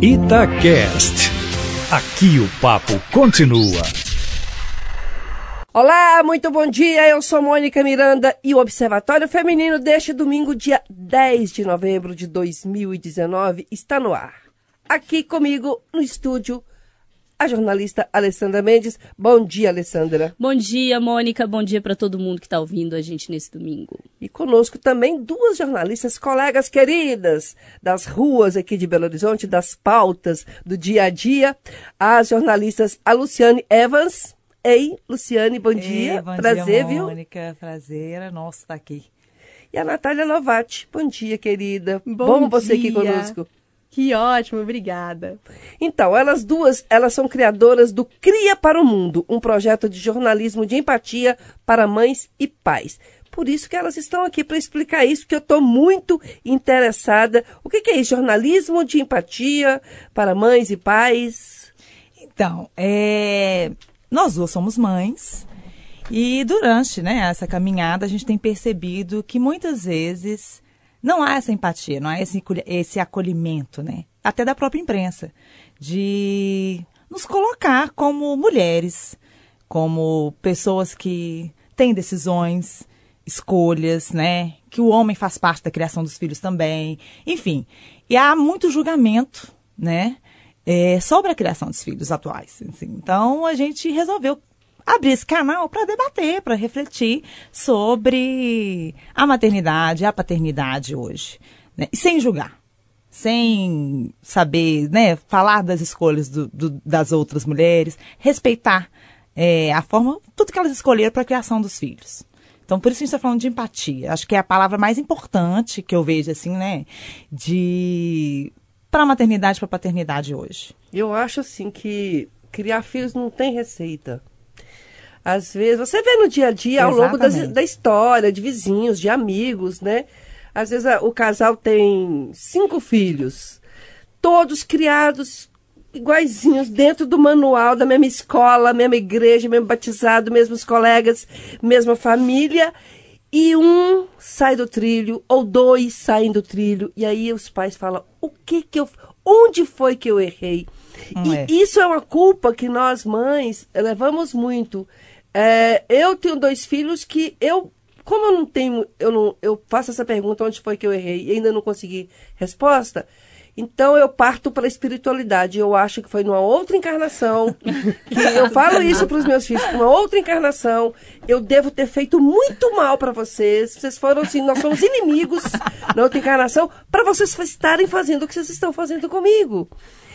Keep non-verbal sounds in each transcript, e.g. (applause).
Itacast. Aqui o papo continua. Olá, muito bom dia. Eu sou Mônica Miranda e o Observatório Feminino deste domingo, dia 10 de novembro de 2019, está no ar. Aqui comigo no estúdio a jornalista Alessandra Mendes. Bom dia, Alessandra. Bom dia, Mônica. Bom dia para todo mundo que está ouvindo a gente nesse domingo. E conosco também duas jornalistas, colegas queridas das ruas aqui de Belo Horizonte, das pautas do dia a dia. As jornalistas a Luciane Evans. Ei, Luciane, bom Ei, dia. bom Prazer, dia, viu? Mônica. Prazer é nosso estar aqui. E a Natália Novati. Bom dia, querida. Bom você aqui dia. conosco. Que ótimo, obrigada. Então, elas duas, elas são criadoras do Cria para o Mundo, um projeto de jornalismo de empatia para mães e pais. Por isso que elas estão aqui para explicar isso, que eu estou muito interessada. O que, que é isso? Jornalismo de empatia para mães e pais? Então, é, nós duas somos mães e durante né, essa caminhada a gente tem percebido que muitas vezes não há essa empatia, não há esse, esse acolhimento, né? Até da própria imprensa, de nos colocar como mulheres, como pessoas que têm decisões, escolhas, né? Que o homem faz parte da criação dos filhos também, enfim. E há muito julgamento, né? é, sobre a criação dos filhos atuais. assim. Então a gente resolveu abrir esse canal para debater, para refletir sobre a maternidade, a paternidade hoje, né? E sem julgar, sem saber, né, falar das escolhas do- do- das outras mulheres, respeitar é, a forma, tudo que elas escolheram para a criação dos filhos. Então, por isso a gente está falando de empatia. Acho que é a palavra mais importante que eu vejo, assim, né? De. para a maternidade, para a paternidade hoje. Eu acho assim que criar filhos não tem receita. Às vezes, você vê no dia a dia, ao longo das- da história, de vizinhos, de amigos, né? Às vezes a- o casal tem cinco filhos, todos criados iguaizinhos, dentro do manual, da mesma escola, mesma igreja, mesmo batizado, mesmos colegas, mesma família. E um sai do trilho, ou dois saem do trilho, e aí os pais falam: o que que eu. Onde foi que eu errei? Hum, e é. isso é uma culpa que nós mães levamos muito. É, eu tenho dois filhos que eu, como eu não tenho, eu não, eu faço essa pergunta onde foi que eu errei e ainda não consegui resposta. Então eu parto para a espiritualidade. Eu acho que foi numa outra encarnação. (laughs) eu falo isso para os meus filhos, numa outra encarnação. Eu devo ter feito muito mal para vocês. Vocês foram assim, nós somos inimigos na outra encarnação para vocês estarem fazendo o que vocês estão fazendo comigo.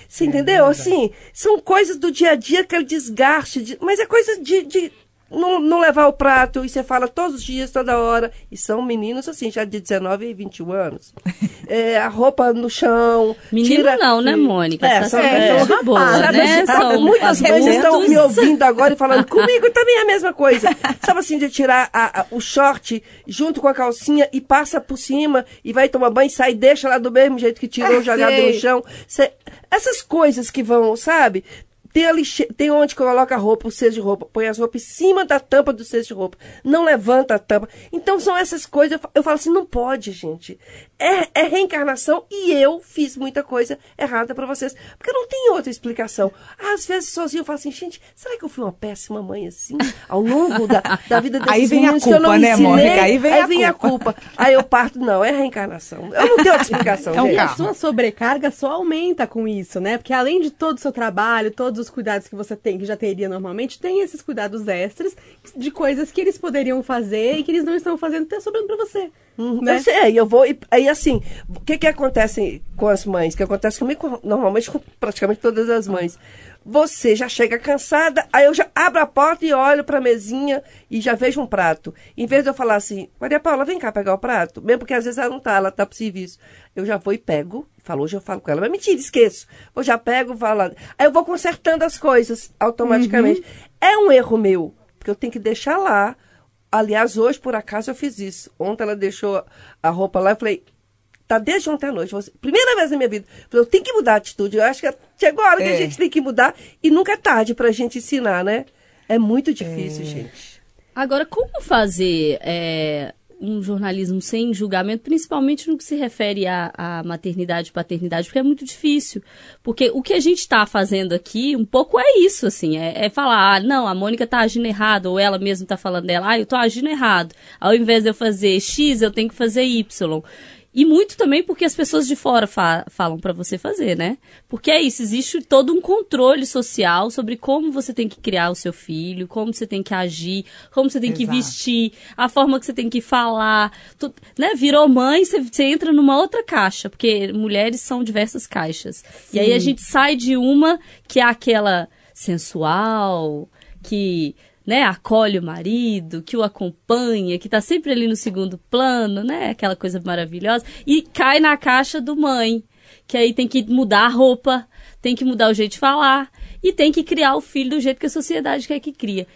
Você entendeu? Assim, são coisas do dia a dia, aquele desgaste, de- mas é coisa de, de não, não levar o prato, e você fala todos os dias, toda hora. E são meninos, assim, já de 19 e 21 anos. (laughs) É, a roupa no chão. Menino tira- não, né, Mônica? É, Tá são- é, boa, sabe né? sabe, São muitas mães estão me ouvindo agora e falando, comigo também é a mesma coisa. (laughs) Sabe assim, de tirar a- a- o short junto com a calcinha e passa por cima e vai tomar banho e sai e deixa lá do mesmo jeito que tirou, Ah, jogado sei. no chão. Cê- essas coisas que vão, sabe? Tem, a lixe... tem onde coloca a roupa, o cesto de roupa, põe as roupas em cima da tampa do cesto de roupa, não levanta a tampa. Então são essas coisas, eu fa- eu falo assim, não pode, gente. É, é reencarnação e eu fiz muita coisa errada pra vocês. Porque não tem outra explicação. Às vezes sozinho eu falo assim, gente, será que eu fui uma péssima mãe assim? Ao longo da, da vida desses Aí vem a meninos que eu não culpa, né, ensinei? Mônica? Aí vem a a culpa. Aí eu parto, não, é reencarnação. Eu não tenho outra explicação, (laughs) É um gente. E a sua sobrecarga só aumenta com isso, né? Porque além de todo o seu trabalho, todos os cuidados que você tem, que já teria normalmente, tem esses cuidados extras de coisas que eles poderiam fazer e que eles não estão fazendo, tá sobrando pra você. Uhum. né? Eu sei, eu vou. e- Aí, assim, o que que acontece com as mães? que acontece comigo, com- normalmente com praticamente todas as mães. Você já chega cansada, aí eu já abro a porta e olho pra mesinha e já vejo um prato. Em vez de eu falar assim, Maria Paula, vem cá pegar o prato, mesmo porque às vezes ela não tá, ela tá pro serviço. Eu já vou e pego, falo, hoje eu falo com ela, mas mentira, esqueço. Eu já pego, falo. Aí eu vou consertando as coisas automaticamente. É um erro meu, porque eu tenho que deixar lá. Aliás, hoje, por acaso, eu fiz isso. Ontem ela deixou a roupa lá, eu falei, tá desde ontem à noite. Você, primeira vez na minha vida. Eu falei, eu tenho que mudar a atitude. Eu acho que chegou a hora que a É. gente tem que mudar e nunca é tarde pra gente ensinar, né? É muito difícil, gente. Agora, como fazer é, um jornalismo sem julgamento, principalmente no que se refere à, à maternidade e paternidade, porque é muito difícil. Porque o que a gente está fazendo aqui, um pouco é isso, assim, é, é falar, ah, não, a Mônica está agindo errado, ou ela mesma está falando dela, ah, eu estou agindo errado. Ao invés de eu fazer X, eu tenho que fazer Y. E muito também porque as pessoas de fora fa falam para você fazer, né? Porque é isso, existe todo um controle social sobre como você tem que criar o seu filho, como você tem que agir, como você tem que Exato. vestir, a forma que você tem que falar. Tu, né? Virou mãe, você, você entra numa outra caixa, porque mulheres são diversas caixas. E aí a gente sai de uma que é aquela sensual, que né, acolhe o marido, que o acompanha, que tá sempre ali no segundo plano, né, aquela coisa maravilhosa, e cai na caixa do mãe, que aí tem que mudar a roupa, tem que mudar o jeito de falar, e tem que criar o filho do jeito que a sociedade quer que cria.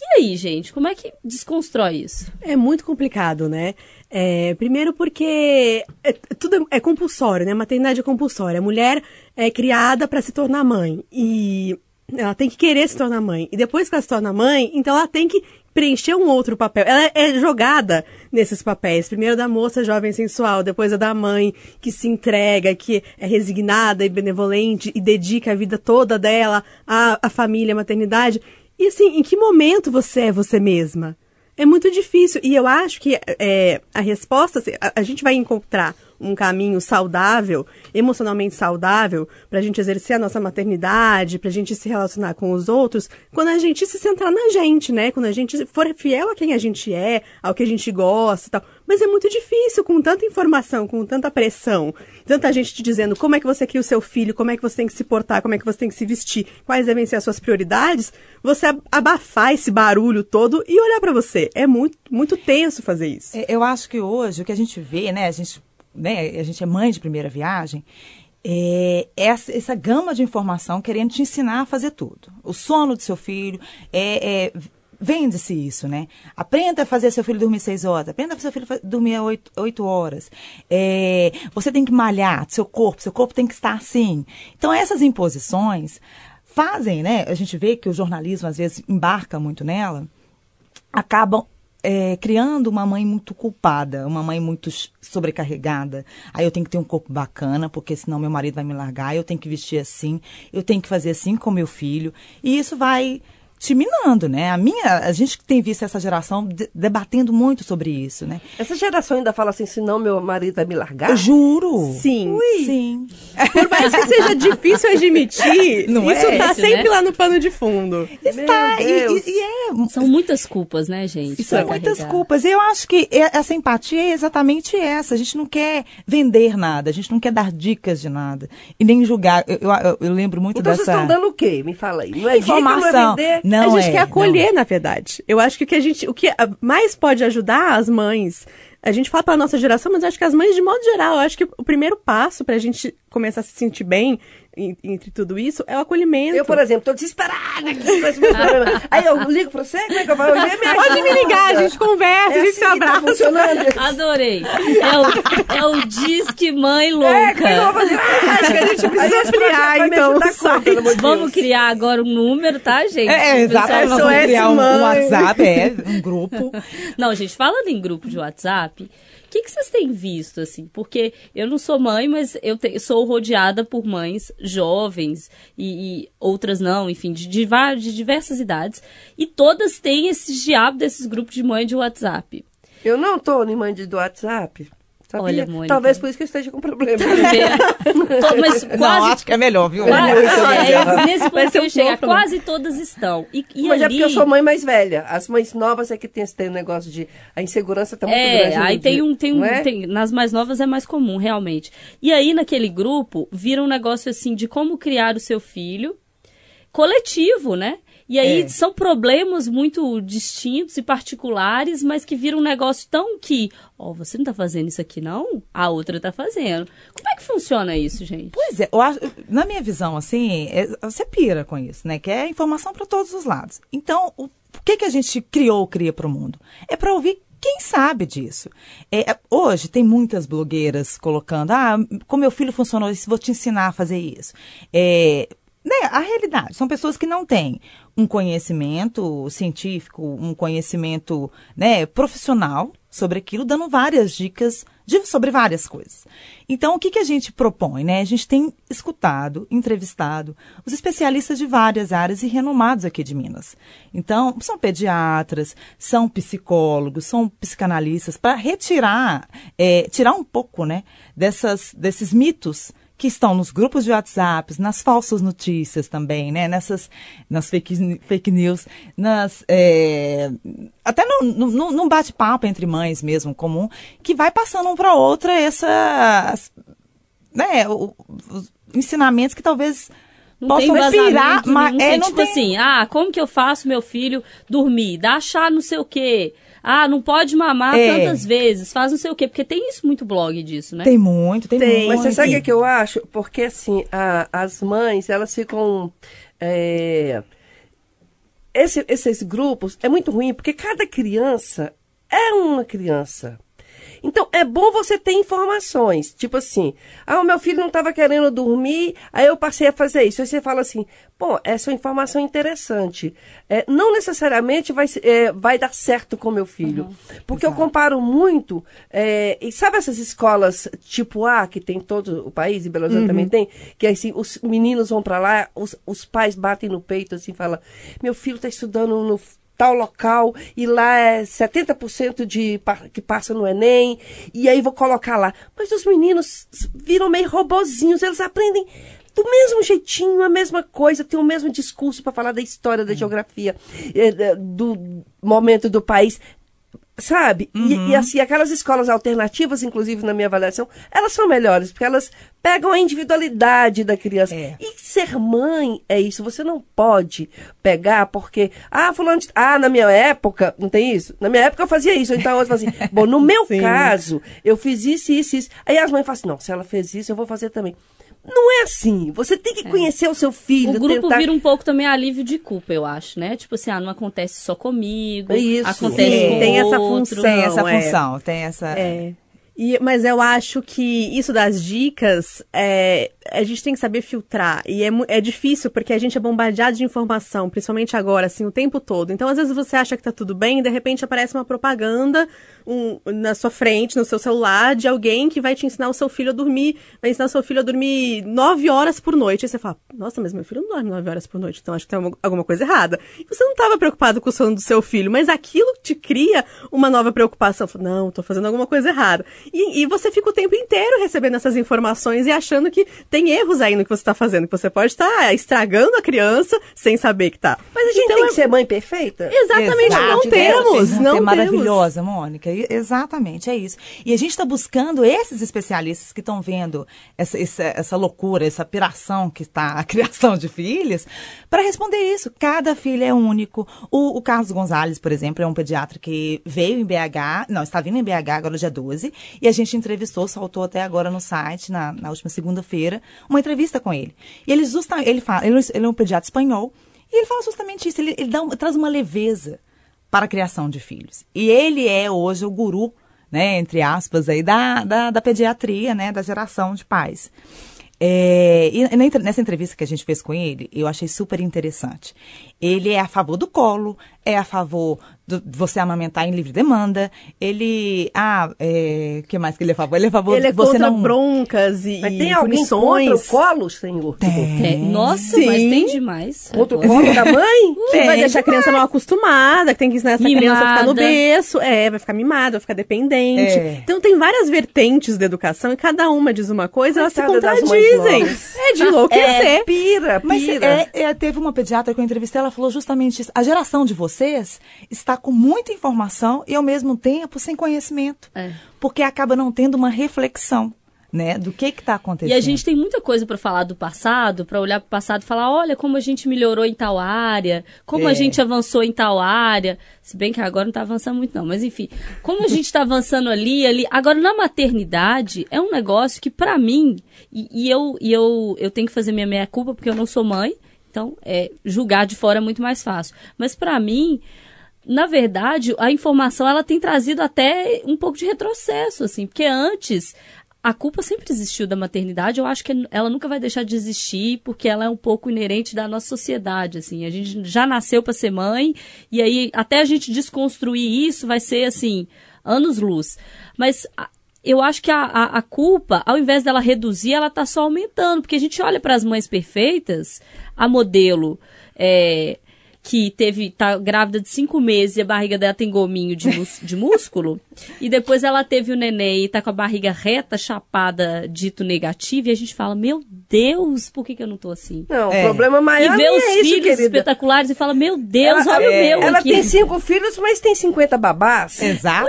E aí, gente, como é que desconstrói isso? É muito complicado, né? É, primeiro porque é, tudo é, é compulsório, né? Maternidade é compulsória. A mulher é criada para se tornar mãe e ela tem que querer se tornar mãe. E depois que ela se torna mãe, então ela tem que preencher um outro papel. Ela é jogada nesses papéis. Primeiro da moça jovem sensual, depois a da mãe que se entrega, que é resignada e benevolente e dedica a vida toda dela à, à família, à maternidade. E assim, em que momento você é você mesma? É muito difícil. E eu acho que é, a resposta, assim, a, a gente vai encontrar um caminho saudável, emocionalmente saudável, para a gente exercer a nossa maternidade, para a gente se relacionar com os outros, quando a gente se centrar na gente, né? Quando a gente for fiel a quem a gente é, ao que a gente gosta e tal. Mas é muito difícil, com tanta informação, com tanta pressão, tanta gente te dizendo como é que você cria o seu filho, como é que você tem que se portar, como é que você tem que se vestir, quais devem ser as suas prioridades, você abafar esse barulho todo e olhar para você. É muito, muito tenso fazer isso. É, Eu acho que hoje o que a gente vê, né, a gente, né, a gente é mãe de primeira viagem, é essa, essa gama de informação querendo te ensinar a fazer tudo. O sono do seu filho, é, é, vende-se isso, né? Aprenda a fazer seu filho dormir seis horas, aprenda a fazer seu filho dormir oito, oito horas. É, você tem que malhar seu corpo, seu corpo tem que estar assim. Então, essas imposições fazem, né? A gente vê que o jornalismo às vezes embarca muito nela, acabam é, criando uma mãe muito culpada, uma mãe muito sobrecarregada. Aí eu tenho que ter um corpo bacana, porque senão meu marido vai me largar, eu tenho que vestir assim, eu tenho que fazer assim com meu filho. E isso vai te minando, né? A minha, a gente tem visto essa geração de- debatendo muito sobre isso, né? Essa geração ainda fala assim, senão meu marido vai me largar? Eu juro. Sim. Sim. Por mais que seja difícil admitir, (laughs) Não isso é tá isso, sempre né? lá no pano de fundo. Está. E, e- e é São muitas culpas, né, gente? São pra muitas carregar. culpas. E eu acho que é- essa empatia é exatamente essa. A gente não quer vender nada, a gente não quer dar dicas de nada. E nem julgar. Eu, eu- eu lembro muito Então vocês dessa. estão dando o quê? Me fala aí. Não é dica, não é Informação. vender? Não a gente é, quer não. acolher, na verdade. Eu acho que o que a gente, o que mais pode ajudar as mães, a gente fala para nossa geração, mas eu acho que as mães de modo geral, eu acho que o primeiro passo para a gente começar a se sentir bem em- entre tudo isso é o acolhimento. Eu, por exemplo, tô desesperada aqui com esse meu problema. (laughs) Aí eu ligo pra você, como é que eu vou? Eu me Pode me ligar, a gente conversa, é a gente assim se tá abraça. funcionando. Adorei. É o, é o Disque Mãe É, como é que eu vou Louca. fazer? Acho que a gente precisa ampliar, vai me então, de Vamos Deus? criar agora um número, tá, gente? É, é, vai- vamos SOS criar um, um. WhatsApp, é, um (laughs) grupo. Não, gente, falando em grupo de WhatsApp, o que, que vocês têm visto, assim? Porque eu não sou mãe, mas eu te- sou rodeada por mães jovens e, e outras não, enfim, de, de, de diversas idades. E todas têm esse diabo desses grupos de mãe de WhatsApp. Eu não tô em mãe de- WhatsApp. Sabia? Olha, Mônica. Talvez por isso que eu esteja com problema. (laughs) Tô- mas Não, quase acho que é melhor, viu? Quase, é, nesse ponto que eu chegar, quase todas estão. E, e Mas é ali, porque eu sou mãe mais velha. As mães novas é que tem esse um negócio de. A insegurança tá muito grande. É, hoje aí em tem dia, um, tem um, não é? tem- nas mais novas é mais comum, realmente. E aí naquele grupo vira um negócio assim de como criar o seu filho coletivo, né? E aí É. são problemas muito distintos e particulares, mas que viram um negócio tão que, ó, você não tá fazendo isso aqui não? A outra tá fazendo. Como é que funciona isso, gente? Pois é, acho, na minha visão, assim, é- você pira com isso, né? Que é informação para todos os lados. Então, o, o que, que a gente criou, cria para o mundo? É para ouvir quem sabe disso. É, é, hoje tem muitas blogueiras colocando, ah, como meu filho funcionou isso, vou te ensinar a fazer isso. É, né, a realidade. São pessoas que não têm um conhecimento científico, um conhecimento né, profissional sobre aquilo, dando várias dicas sobre várias coisas. Então, o que, que a gente propõe? Né? A gente tem escutado, entrevistado os especialistas de várias áreas e renomados aqui de Minas. Então, são pediatras, são psicólogos, são psicanalistas, para retirar, é, tirar um pouco né, dessas, desses mitos que estão nos grupos de WhatsApp, nas falsas notícias também, né? Nessas, nas fake, fake news, nas, é, até num bate-papo entre mães mesmo, comum, que vai passando um para outra essas, né? Os ensinamentos que talvez não possam tem inspirar, mas é, não tipo tem... assim, ah, como que eu faço meu filho dormir? Dá chá não sei o quê. Ah, não pode mamar É. tantas vezes, faz não sei o quê, porque tem isso muito blog disso, né? Tem muito, tem, Tem, muito. mas você sabe o que, que eu acho? Porque assim, a- as mães, elas ficam. é, esse- esses grupos é muito ruim, porque cada criança é uma criança. Então, é bom você ter informações. Tipo assim, ah, o meu filho não estava querendo dormir, aí eu passei a fazer isso. Aí você fala assim, pô, essa é uma informação interessante. É, não necessariamente vai, é, vai dar certo com meu filho. Porque eu comparo muito, é, e sabe essas escolas tipo A, que tem todo o país, e Belo Horizonte também tem, que assim, os meninos vão para lá, os, os pais batem no peito assim, falam, meu filho está estudando no tal local e lá é 70% de que passa no Enem e aí vou colocar lá. Mas os meninos viram meio robozinhos, eles aprendem do mesmo jeitinho, a mesma coisa, tem o mesmo discurso para falar da história, da geografia, eh, do momento do país. Sabe? E- E, assim, aquelas escolas alternativas, inclusive na minha avaliação, elas são melhores, porque elas pegam a individualidade da criança. É. E ser mãe é isso. Você não pode pegar porque. Ah, fulano. de- Ah, na minha época. Não tem isso? Na minha época eu fazia isso. Então eu falo assim. Bom, no (laughs) meu Sim. caso, eu fiz isso, isso, isso. Aí as mães falam assim: não, se ela fez isso, eu vou fazer também. Não é assim. Você tem que conhecer o seu filho. O grupo tentar... vira um pouco também alívio de culpa, eu acho, né? Tipo assim, ah, não acontece só comigo, Isso. acontece Sim, com tem essa outro. função. Tem essa é. função, tem essa. É. E, mas eu acho que isso das dicas, é, a gente tem que saber filtrar. E é, é difícil porque a gente é bombardeado de informação, principalmente agora, assim, o tempo todo. Então, às vezes você acha que tá tudo bem e de repente aparece uma propaganda um- na sua frente, no seu celular, de alguém que vai te ensinar o seu filho a dormir, vai ensinar o seu filho a dormir nove horas por noite. Aí você fala, nossa, mas meu filho não dorme nove horas por noite, então acho que tem alguma- alguma coisa errada. E você não estava preocupado com o sono do seu filho, mas aquilo te cria uma nova preocupação. Fala, Não, tô fazendo alguma coisa errada. E, e você fica o tempo inteiro recebendo essas informações e achando que tem erros aí no que você está fazendo, que você pode estar estragando a criança sem saber que tá. Mas a gente Então, tem é- que ser mãe perfeita? Exatamente, Exato, não temos, não é maravilhosa, Mônica. Exatamente, é isso. E a gente está buscando esses especialistas que estão vendo essa, essa, essa loucura, essa piração que está a (laughs) criação de filhos, para responder isso. Cada filho é único. O, o Carlos Gonzalez, por exemplo, é um pediatra que veio em BH, não, está vindo em BH agora dia 12, e a gente entrevistou, soltou até agora no site, na, na última segunda-feira, uma entrevista com ele. E ele, justa, ele, fala, ele, ele é um pediatra espanhol, e ele fala justamente isso, ele, ele dá traz uma leveza para a criação de filhos. E ele é hoje o guru, né, entre aspas, aí, da, da, da pediatria, né, da geração de pais. É, e nessa entrevista que a gente fez com ele, eu achei super interessante. Ele é a favor do colo, é a favor do- de você amamentar em livre demanda. Ele. Ah, o que mais que ele é favor? Ele é favor Ele é você contra não. broncas e, Mas e tem alguém contra o punições. colo, senhor? É, nossa, Sim. mas tem demais. Contra o colo da mãe? Que vai Tem deixar a criança mal acostumada, que tem que ensinar essa Mimada. criança a ficar no berço. É, vai ficar mimada, vai ficar dependente. É. Então tem várias vertentes da educação e cada uma diz uma coisa, elas se contradizem. É de enlouquecer. É, pira, Mas pira. é, é, teve uma pediatra que eu entrevistei, ela falou justamente isso. A geração de vocês está com muita informação e, ao mesmo tempo, sem conhecimento. É. Porque acaba não tendo uma reflexão, né, do que está acontecendo. E a gente tem muita coisa para falar do passado, para olhar para o passado e falar, olha como a gente melhorou em tal área, como a É. gente avançou em tal área. Se bem que agora não está avançando muito não, mas enfim, como a gente está avançando ali, ali. Agora na maternidade é um negócio que para mim e, e eu e eu eu tenho que fazer minha meia culpa porque eu não sou mãe, então é julgar de fora é muito mais fácil. Mas para mim na verdade, a informação ela tem trazido até um pouco de retrocesso, assim, porque antes a culpa sempre existiu da maternidade. Eu acho que ela nunca vai deixar de existir, porque ela é um pouco inerente da nossa sociedade. Assim, a gente já nasceu para ser mãe e aí até a gente desconstruir isso vai ser assim anos luz. Mas eu acho que a, a, a culpa, ao invés dela reduzir, ela está só aumentando, porque a gente olha para as mães perfeitas, a modelo é, que teve tá grávida de cinco meses e a barriga dela tem gominho de, de músculo, e depois ela teve o neném e tá com a barriga reta, chapada, dito negativo, e a gente fala, meu Deus, por que, que eu não tô assim? Não, É. o problema E maior vê nem os é isso, filhos querida. espetaculares e fala, meu Deus, ela, olha o é, meu ela aqui. tem cinco filhos, mas tem 50 babás. Exato.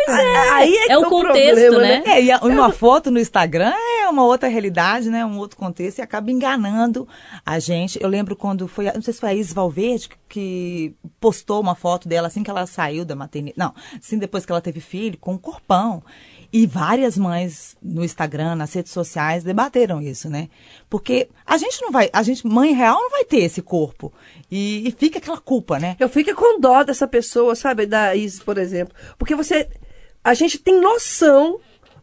Aí é, que É o o contexto, problema, né? É, e uma foto no Instagram é uma outra realidade, né? Um outro contexto e acaba enganando a gente. Eu lembro quando foi, não sei se foi a Is Valverde que, que postou uma foto dela assim que ela saiu da maternidade. Não, assim depois que ela teve filho, com um corpão. E várias mães no Instagram, nas redes sociais, debateram isso, né? Porque a gente não vai, a gente, mãe real, não vai ter esse corpo. E, e fica aquela culpa, né? Eu fico com dó dessa pessoa, sabe, da Isis, por exemplo. Porque você. A gente tem noção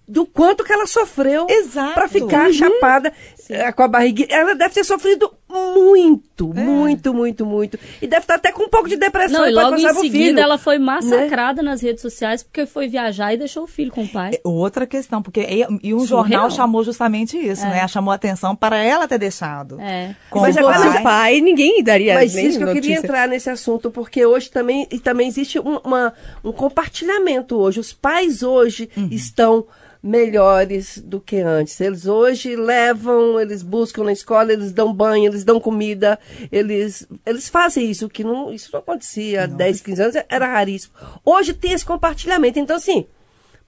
do quanto que ela sofreu pra ficar Uhum. chapada eh, com a barriga. Ela deve ter sofrido muito, É. muito, muito, muito. E deve estar até com um pouco de depressão Não, e logo em seguida filho. ela foi massacrada nas redes sociais porque foi viajar e deixou o filho com o pai. É Outra questão, porque e, e um Surreal. jornal chamou justamente isso, né? Chamou a atenção para ela ter deixado. É. Com Mas o agora Mas pai. o pai, ninguém daria Mas isso que eu queria entrar nesse assunto, porque hoje também, e também existe um, uma- um compartilhamento hoje. Os pais hoje Uhum. estão melhores do que antes. Eles hoje levam, eles buscam na escola, eles dão banho, eles dão comida, eles, eles fazem isso, que não, isso não acontecia há 10, 15 anos, era raríssimo. Hoje tem esse compartilhamento. Então, assim,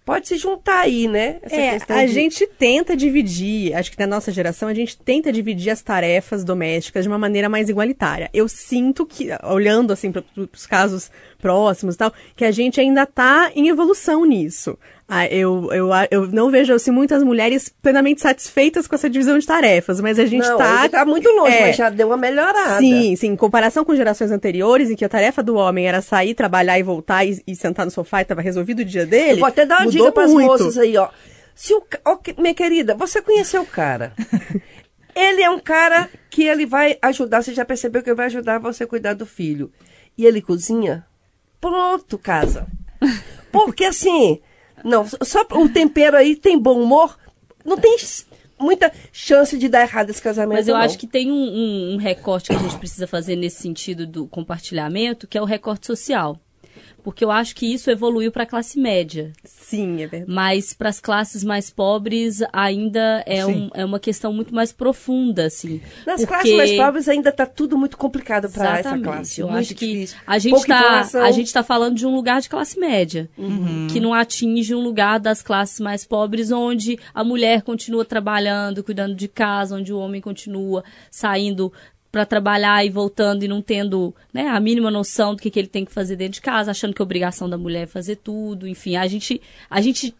pode se juntar aí, né? Essa É, questão a de- gente tenta dividir, acho que na nossa geração, a gente tenta dividir as tarefas domésticas de uma maneira mais igualitária. Eu sinto que, olhando assim para os casos próximos e tal, que a gente ainda está em evolução nisso. Ah, eu, eu, eu não vejo assim, muitas mulheres plenamente satisfeitas com essa divisão de tarefas, mas a gente não, está. tá muito longe, É. mas já deu uma melhorada. Sim, sim. Em comparação com gerações anteriores, em que a tarefa do homem era sair, trabalhar e voltar e, e sentar no sofá e estava resolvido o dia dele. Eu vou até dar uma dica para as moças aí, ó. Se o, ó, minha querida, você conheceu o cara. (laughs) ele é um cara que ele vai ajudar, você já percebeu que ele vai ajudar você a cuidar do filho. E ele cozinha? Pronto, casa. (laughs) Porque assim, não, só o tempero aí tem bom humor, não tem muita chance de dar errado esse casamento. Mas eu não. acho que tem um, um- um recorte que a gente precisa fazer nesse sentido do compartilhamento, que é o recorte social. Porque eu acho que isso evoluiu para a classe média. Sim, é verdade. Mas para as classes mais pobres ainda é, um- é uma questão muito mais profunda, assim. Nas porque... classes mais pobres ainda está tudo muito complicado para essa classe. Eu muito acho que difícil. a gente está a gente tá falando de um lugar de classe média, Uhum. que não atinge um lugar das classes mais pobres onde a mulher continua trabalhando, cuidando de casa, onde o homem continua saindo para trabalhar e voltando e não tendo né, a mínima noção do que, que ele tem que fazer dentro de casa, achando que a obrigação da mulher é fazer tudo. Enfim, a gente a gente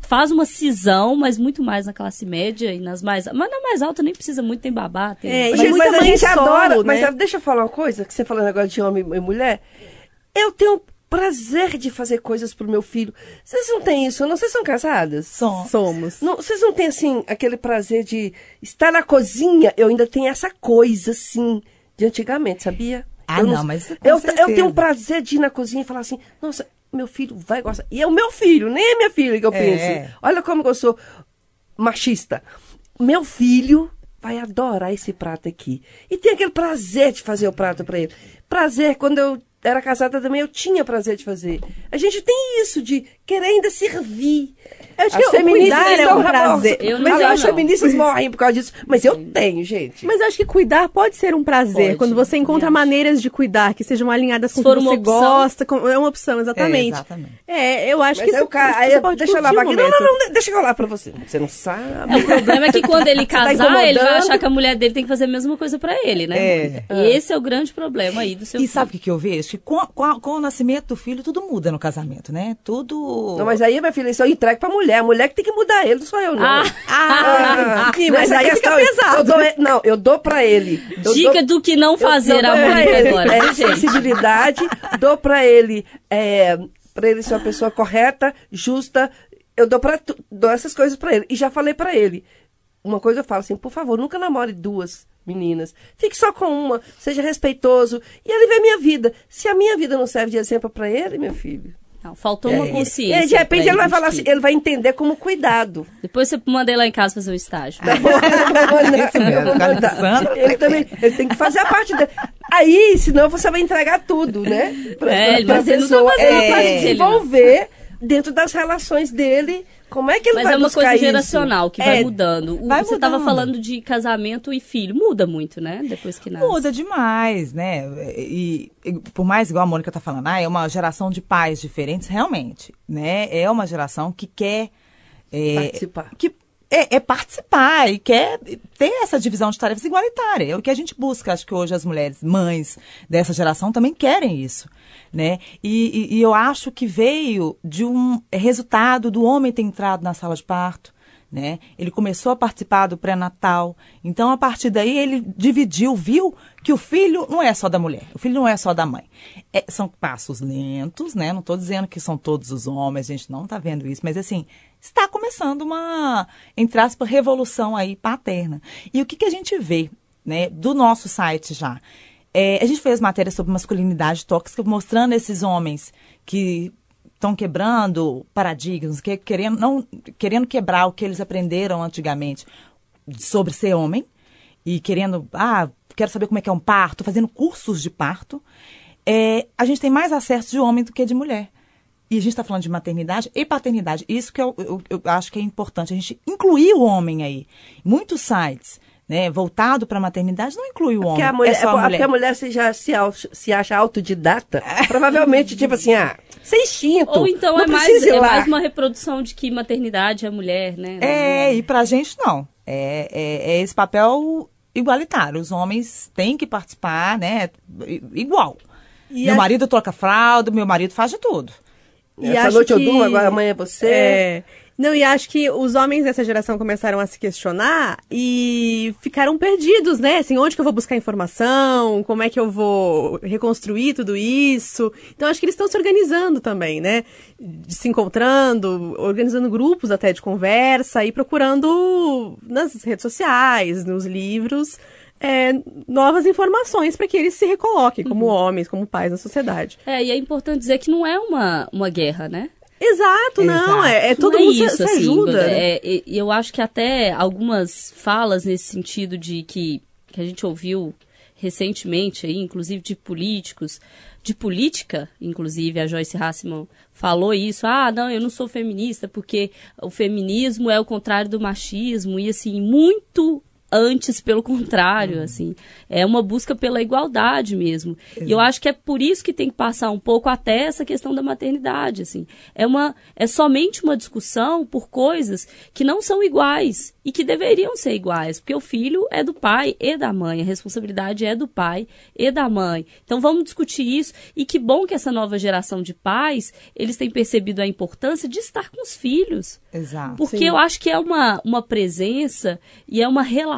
faz uma cisão, mas muito mais na classe média e nas mais. Mas na mais alta nem precisa muito, tem babá. Tem... É, Mas, E muita mas a gente solo, adora. né? Mas deixa eu falar uma coisa, que você falando agora de homem e mulher. Eu tenho prazer de fazer coisas pro meu filho. Vocês não têm isso, não? Vocês são casadas? Som. Somos. Não, vocês não têm, assim, aquele prazer de estar na cozinha? Eu ainda tenho essa coisa, assim, de antigamente, sabia? Ah, Eu não, mas com eu, eu tenho um prazer de ir na cozinha e falar assim, nossa, meu filho vai gostar. E é o meu filho, nem é minha filha que eu É. penso. Olha como eu sou machista. Meu filho vai adorar esse prato aqui. E tem aquele prazer de fazer o prato para ele. Prazer, quando eu era casada também, eu tinha prazer de fazer. A gente tem isso de querer ainda servir. Eu acho As que feministas cuidar é um prazer. remorsos. Eu não Mas tenho, as não. feministas morrem por causa disso. Mas eu tenho, gente. Mas eu acho que cuidar pode ser um prazer. Pode, quando você encontra acho. maneiras de cuidar que sejam alinhadas com o que você opção. gosta. com- É uma opção, exatamente. É, exatamente. É, eu acho Mas que aí isso, cara, aí você eu- pode deixa eu lavar o aqui. Não, não, não, deixa eu rolar pra você. Você não sabe. É, o problema é que quando ele (laughs) casar, ele vai tá achar que a mulher dele tem que fazer a mesma coisa pra ele, né? É. E esse é o grande problema aí do seu E filho. sabe o que, que eu vejo? Que com, com com o nascimento do filho, tudo muda no casamento, né? Tudo. Não, mas aí, minha filha, isso eu entrego pra mulher. A mulher que tem que mudar ele, não sou eu, não. Ah. Ah, sim, mas aí fica pesado. Eu dou, não, eu dou pra ele. Dica dou- do que não fazer, eu a ele, agora, É, sensibilidade, dou pra ele, é, pra ele ser uma pessoa correta, justa, eu dou, pra, dou essas coisas pra ele. E já falei pra ele. Uma coisa eu falo assim, por favor, nunca namore duas meninas. Fique só com uma, seja respeitoso. E ele vê minha vida. Se a minha vida não serve de exemplo pra ele, meu filho. Não, faltou uma E consciência. aí, de repente pra ele vai de falar assim, ele vai entender como cuidado. Depois você manda ele lá em casa fazer o estágio. (laughs) Mesmo, cara de santo. ele também ele tem que fazer a parte dele. Aí, senão você vai entregar tudo, né? É, mas ele não tá pessoa. fazendo a Ele parte não. desenvolver dentro das relações dele. Como é que ele Mas vai é uma coisa isso? geracional que vai É, mudando. O- vai você estava falando de casamento e filho. Muda muito, né? Depois que nasce. Muda demais, né? E, e por mais igual a Mônica tá falando, ah, é uma geração de pais diferentes, realmente, né? É uma geração que quer é, Participar. que é, é participar e quer ter essa divisão de tarefas igualitária. É o que a gente busca. Acho que hoje as mulheres, mães dessa geração, também querem isso. Né? E, e- e eu acho que veio de um resultado do homem ter entrado na sala de parto. Né? Ele começou a participar do pré-natal. Então, a partir daí, ele dividiu, viu que o filho não é só da mulher, o filho não é só da mãe. É- são passos lentos, né? Não estou dizendo que são todos os homens, a gente não está vendo isso, mas assim, está começando uma, entre aspas, revolução aí paterna. E o que, que a gente vê, né, do nosso site já? É, a gente fez matéria sobre masculinidade tóxica, mostrando esses homens que estão quebrando paradigmas, que, querendo, não, querendo quebrar o que eles aprenderam antigamente sobre ser homem e querendo, ah, quero saber como é que é um parto, fazendo cursos de parto. É, a gente tem mais acesso de homem do que de mulher. E a gente está falando de maternidade e paternidade. Isso que eu, eu, eu acho que é importante, a gente incluir o homem aí. Muitos sites, né, voltado para a maternidade, não inclui o homem. Porque a mulher, é a é porque mulher. a mulher se, já, se, se acha autodidata, provavelmente, tipo assim, ah, sem instinto. Ou então não é mais, é mais uma reprodução de que maternidade é mulher, né? É, e pra gente não. É, é, é esse papel igualitário. Os homens têm que participar, né? Igual. E meu a- marido troca fralda, meu marido faz de tudo. E Essa noite eu que- durmo, agora amanhã é você. É. Não, e acho que os homens dessa geração começaram a se questionar e ficaram perdidos, né? Assim, onde que eu vou buscar informação? Como é que eu vou reconstruir tudo isso? Então, acho que eles estão se organizando também, né? Se encontrando, organizando grupos até de conversa e procurando nas redes sociais, nos livros, é, novas informações para que eles se recoloquem como homens, como pais na sociedade. É, e é importante dizer que não é uma, uma guerra, né? Exato, não, Exato. é, é todo é mundo isso, se, assim, ajuda. né? é, e- e eu acho que até algumas falas nesse sentido de que, que a gente ouviu recentemente aí, inclusive de políticos, de política, inclusive a Joyce Hassman falou isso, ah, não, eu não sou feminista porque o feminismo é o contrário do machismo e assim, muito antes pelo contrário, assim, é uma busca pela igualdade mesmo. E eu acho que é por isso que tem que passar um pouco até essa questão da maternidade, assim. É uma é somente uma discussão por coisas que não são iguais e que deveriam ser iguais, porque o filho é do pai e da mãe, a responsabilidade é do pai e da mãe. Então vamos discutir isso e que bom que essa nova geração de pais, eles têm percebido a importância de estar com os filhos. Exato. Porque Sim. eu acho que é uma, uma presença e é uma relação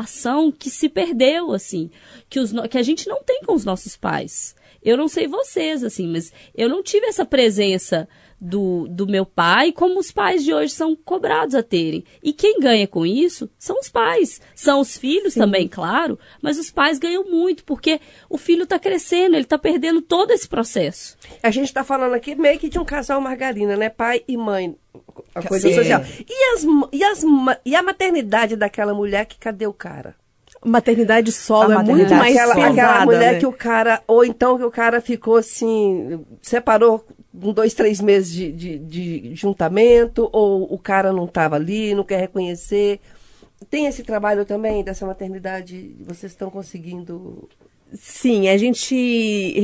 que se perdeu, assim, que, os, que a gente não tem com os nossos pais. Eu não sei vocês, assim, mas eu não tive essa presença do, do meu pai como os pais de hoje são cobrados a terem. E quem ganha com isso são os pais. São os filhos também, claro, mas os pais ganham muito, porque o filho está crescendo, ele está perdendo todo esse processo. A gente tá falando aqui meio que de um casal margarina, né? Pai e mãe. A coisa Sim. social. E, as, e, as, e a maternidade daquela mulher que cadê o cara? Maternidade solo é muito mais aquela, pesada, aquela mulher né? que o cara, ou então que o cara ficou assim, separou com dois, três meses de, de, de juntamento, ou o cara não estava ali, não quer reconhecer. Tem esse trabalho também dessa maternidade, vocês estão conseguindo. Sim, a gente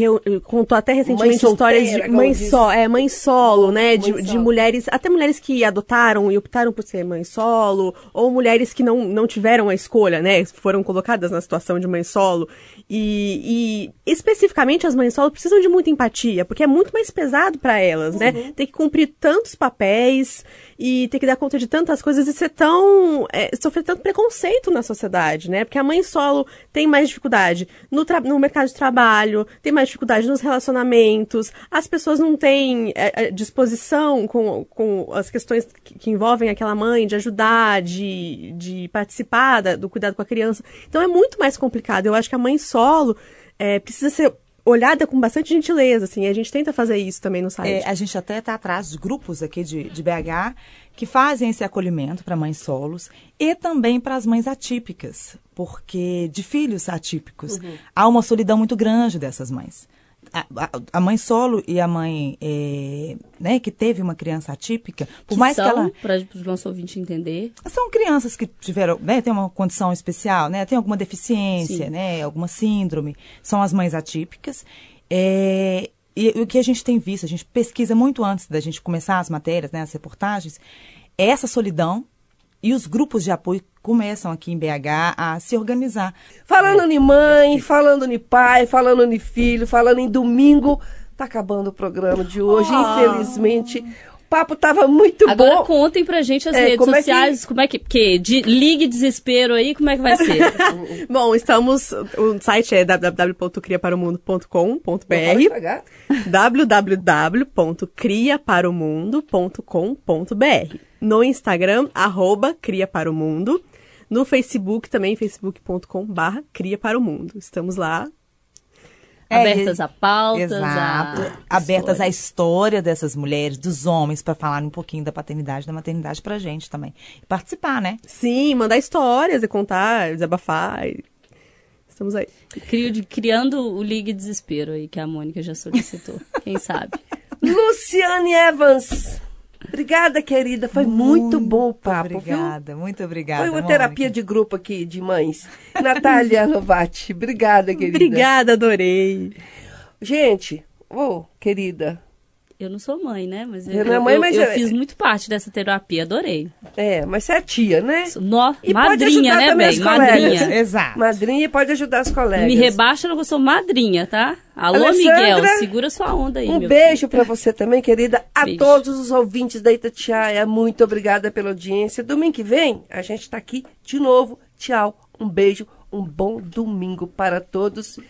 contou até recentemente Mãe histórias solteira, de mãe, so, é, mãe solo, né? De, Mãe de solo. mulheres, até mulheres que adotaram e optaram por ser mãe solo, ou mulheres que não, não tiveram a escolha, né? Foram colocadas na situação de mãe solo. E, e especificamente as mães solo precisam de muita empatia, porque é muito mais pesado para elas, né? Uhum. Ter que cumprir tantos papéis e ter que dar conta de tantas coisas e ser tão. é, sofrer tanto preconceito na sociedade, né? Porque a mãe solo tem mais dificuldade no, no mercado de trabalho, tem mais dificuldade nos relacionamentos, as pessoas não têm é, é, disposição com, com as questões que, que envolvem aquela mãe de ajudar, de, de participar da- do cuidado com a criança. Então é muito mais complicado. Eu acho que a mãe solo é, precisa ser olhada com bastante gentileza, assim, a gente tenta fazer isso também no site. É, a gente até está atrás de grupos aqui de, de BH que fazem esse acolhimento para mães solos e também para as mães atípicas, porque de filhos atípicos há uma solidão muito grande dessas mães. A, a- mãe solo e a mãe é, né, que teve uma criança atípica, por que mais são, que ela para o nosso ouvinte entender. são crianças que tiveram, né, tem uma condição especial, né, tem alguma deficiência, Sim. né, alguma síndrome, são as mães atípicas. É, e o que a gente tem visto, a gente pesquisa muito antes da gente começar as matérias, né, as reportagens, é essa solidão e os grupos de apoio começam aqui em BH a se organizar. Falando em mãe, falando em pai, falando em filho, falando em domingo. Tá acabando o programa de hoje, infelizmente. O papo tava muito Agora bom. contem pra gente as É, redes como é que- sociais, como é que. Porque de ligue desespero aí, como é que vai ser? (laughs) Bom, estamos. O site é pagar? www.criaparaomundo.com.br No Instagram, arroba Cria para o Mundo. No Facebook também, facebook.com.br Cria para o Mundo. Estamos lá. É, Abertas a pautas, Exato. a Abertas à história dessas mulheres, dos homens, para falar um pouquinho da paternidade, da maternidade pra gente também. E participar, né? Sim, mandar histórias e contar, desabafar. e- Estamos aí. Crio de- criando o Ligue Desespero aí, que a Mônica já solicitou. (laughs) Quem sabe? Luciane Evans. Obrigada, querida. Foi muito, bom o papo, viu? obrigada, muito obrigada. Foi uma Mônica. terapia de grupo aqui, de mães. (laughs) Natália Novati, obrigada, querida. Obrigada, adorei. Gente, ô, querida, Eu não sou mãe, né? Mas eu, Eu não é mãe, eu- mas eu é- fiz muito parte dessa terapia, adorei. é, mas você é tia, né? Nó, E pode madrinha, ajudar né, também bem? Madrinha. Exato. Madrinha e pode ajudar as colegas. Me rebaixa, eu sou madrinha, tá? Alô, Alessandra, Miguel, segura sua onda aí, Um meu beijo pra você também, querida. A Beijo. todos os ouvintes da Itatiaia, muito obrigada pela audiência. Domingo que vem, a gente tá aqui de novo. Tchau, um beijo, um bom domingo para todos.